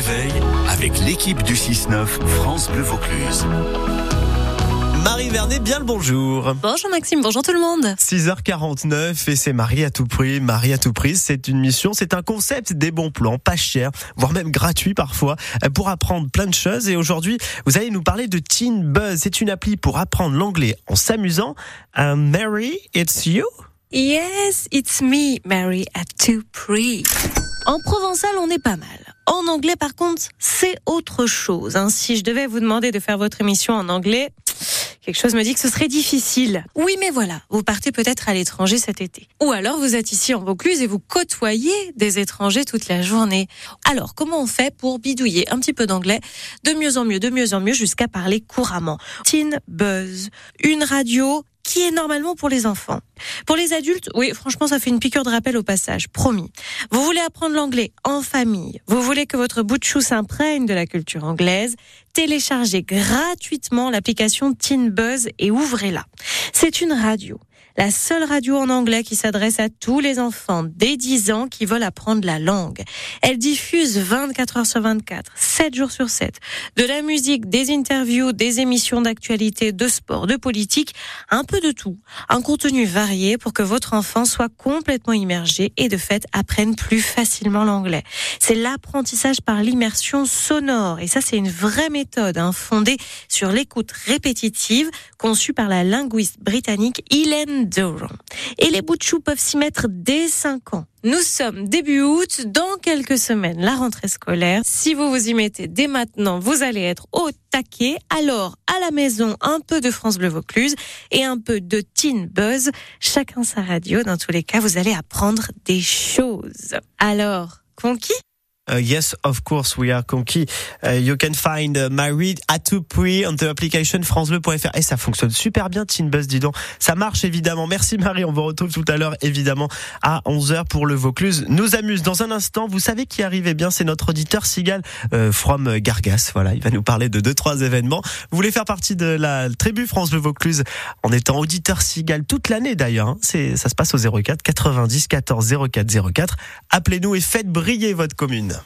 réveil avec l'équipe du 6-9 France Bleu Vaucluse. Marie Vernet, bien le bonjour. Bonjour Maxime, bonjour tout le monde. 6h49 et c'est Marie à tout prix. Marie à tout prix, c'est une mission, c'est un concept des bons plans, pas cher, voire même gratuit parfois, pour apprendre plein de choses. Et aujourd'hui, vous allez nous parler de Teen Buzz. C'est une appli pour apprendre l'anglais en s'amusant. Uh, Mary, it's you? Yes, it's me, Mary at tout prix. En provençal, on est pas mal. En anglais, par contre, c'est autre chose. Hein. Si je devais vous demander de faire votre émission en anglais, quelque chose me dit que ce serait difficile. Oui, mais voilà, vous partez peut-être à l'étranger cet été. Ou alors vous êtes ici en Vaucluse et vous côtoyez des étrangers toute la journée. Alors, comment on fait pour bidouiller un petit peu d'anglais de mieux en mieux, de mieux en mieux, jusqu'à parler couramment? Teen Buzz, une radio qui est normalement pour les enfants. Pour les adultes, oui, franchement, ça fait une piqûre de rappel au passage, promis. Vous voulez apprendre l'anglais en famille, vous voulez que votre bout de chou s'imprègne de la culture anglaise, téléchargez gratuitement l'application Teen Buzz et ouvrez-la. C'est une radio la seule radio en anglais qui s'adresse à tous les enfants dès 10 ans qui veulent apprendre la langue. Elle diffuse 24 heures sur 24, 7 jours sur 7, de la musique, des interviews, des émissions d'actualité, de sport, de politique, un peu de tout. Un contenu varié pour que votre enfant soit complètement immergé et de fait apprenne plus facilement l'anglais. C'est l'apprentissage par l'immersion sonore et ça c'est une vraie méthode hein, fondée sur l'écoute répétitive conçue par la linguiste britannique Hélène et les bouts de chou peuvent s'y mettre dès 5 ans. Nous sommes début août, dans quelques semaines, la rentrée scolaire. Si vous vous y mettez dès maintenant, vous allez être au taquet. Alors, à la maison, un peu de France Bleu Vaucluse et un peu de Teen Buzz. Chacun sa radio. Dans tous les cas, vous allez apprendre des choses. Alors, conquis? Uh, yes, of course, we are conquis. Uh, you can find uh, Married at to pre on the application francebleu.fr. Et ça fonctionne super bien, Teen Buzz, dis donc. Ça marche évidemment. Merci Marie, on vous retrouve tout à l'heure évidemment à 11h pour le Vaucluse. Nous amuse dans un instant. Vous savez qui arrivait bien, c'est notre auditeur Sigal euh, from Gargas. Voilà, il va nous parler de deux trois événements. Vous voulez faire partie de la tribu France Bleu Vaucluse en étant auditeur Sigal toute l'année d'ailleurs. Hein. Ça se passe au 04 90 14 04 04. Appelez-nous et faites briller votre commune.